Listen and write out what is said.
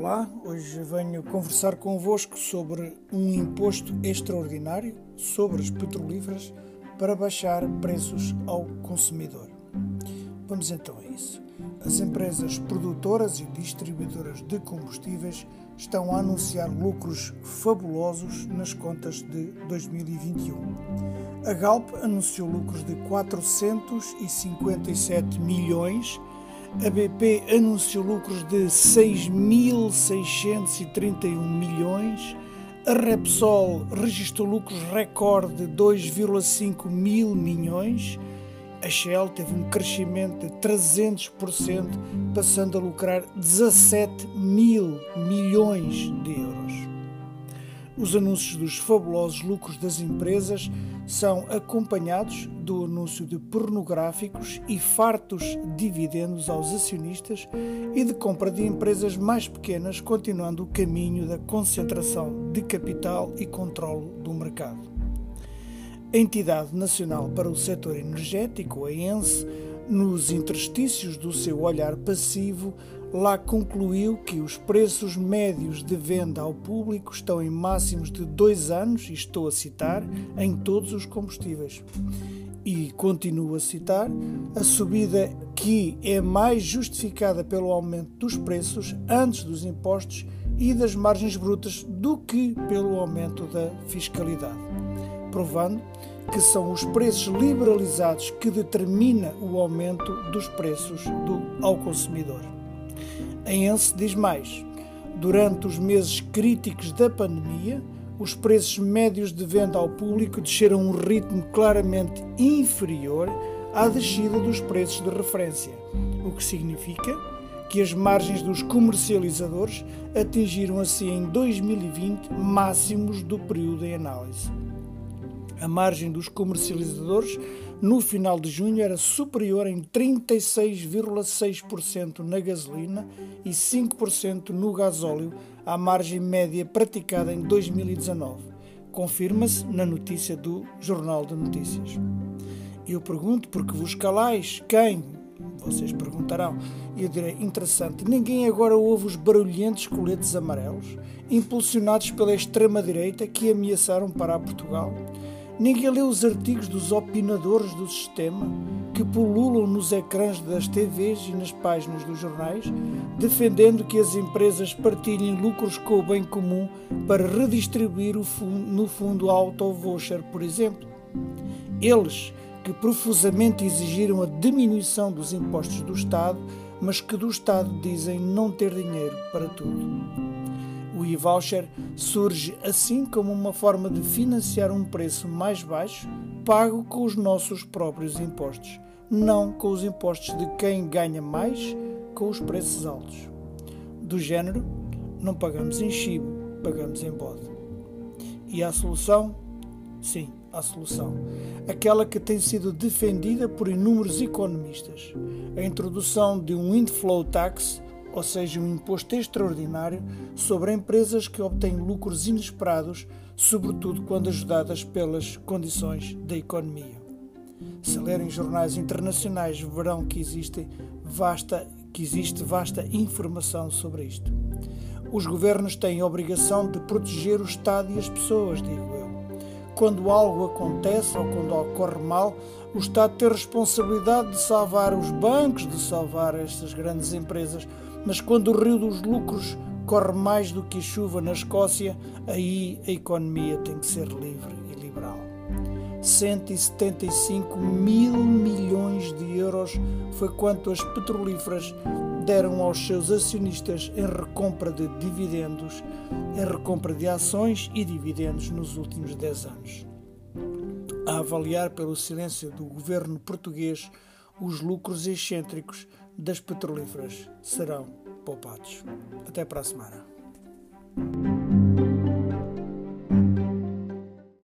Olá, hoje venho conversar convosco sobre um imposto extraordinário sobre as petrolíferas para baixar preços ao consumidor. Vamos então a isso. As empresas produtoras e distribuidoras de combustíveis estão a anunciar lucros fabulosos nas contas de 2021. A Galp anunciou lucros de 457 milhões a BP anunciou lucros de 6.631 milhões, a Repsol registrou lucros recorde de 2,5 mil milhões, a Shell teve um crescimento de 300%, passando a lucrar 17 mil milhões de euros. Os anúncios dos fabulosos lucros das empresas são acompanhados do anúncio de pornográficos e fartos dividendos aos acionistas e de compra de empresas mais pequenas, continuando o caminho da concentração de capital e controlo do mercado. A Entidade Nacional para o Setor Energético, a ENSE, nos interstícios do seu olhar passivo, lá concluiu que os preços médios de venda ao público estão em máximos de dois anos, e estou a citar, em todos os combustíveis. E continuo a citar, a subida que é mais justificada pelo aumento dos preços antes dos impostos e das margens brutas do que pelo aumento da fiscalidade, provando que são os preços liberalizados que determina o aumento dos preços do, ao consumidor. ENSE diz mais: durante os meses críticos da pandemia, os preços médios de venda ao público desceram a um ritmo claramente inferior à descida dos preços de referência, o que significa que as margens dos comercializadores atingiram assim em 2020 máximos do período em análise. A margem dos comercializadores no final de junho era superior em 36,6% na gasolina e 5% no gasóleo à margem média praticada em 2019. Confirma-se na notícia do Jornal de Notícias. Eu pergunto porque vos calais, quem? Vocês perguntarão. Eu direi, interessante, ninguém agora ouve os barulhentos coletes amarelos, impulsionados pela extrema-direita que ameaçaram parar Portugal? Ninguém lê os artigos dos opinadores do sistema que pululam nos ecrãs das TVs e nas páginas dos jornais, defendendo que as empresas partilhem lucros com o bem comum para redistribuir fundo, no fundo auto-voucher, por exemplo. Eles que profusamente exigiram a diminuição dos impostos do Estado, mas que do Estado dizem não ter dinheiro para tudo. O e-voucher surge assim como uma forma de financiar um preço mais baixo, pago com os nossos próprios impostos, não com os impostos de quem ganha mais com os preços altos. Do género, não pagamos em chibo, pagamos em bode. E a solução? Sim, a solução. Aquela que tem sido defendida por inúmeros economistas. A introdução de um inflow tax ou seja, um imposto extraordinário sobre empresas que obtêm lucros inesperados, sobretudo quando ajudadas pelas condições da economia. Se lerem jornais internacionais, verão que existe vasta, que existe vasta informação sobre isto. Os governos têm a obrigação de proteger o Estado e as pessoas, digo eu. Quando algo acontece ou quando ocorre mal, o Estado tem a responsabilidade de salvar os bancos, de salvar estas grandes empresas, mas quando o rio dos lucros corre mais do que a chuva na Escócia, aí a economia tem que ser livre e liberal. 175 mil milhões de euros foi quanto as petrolíferas deram aos seus acionistas em recompra de dividendos, em recompra de ações e dividendos nos últimos 10 anos. A avaliar pelo silêncio do governo português, os lucros excêntricos das petrolíferas serão poupados. Até para a semana.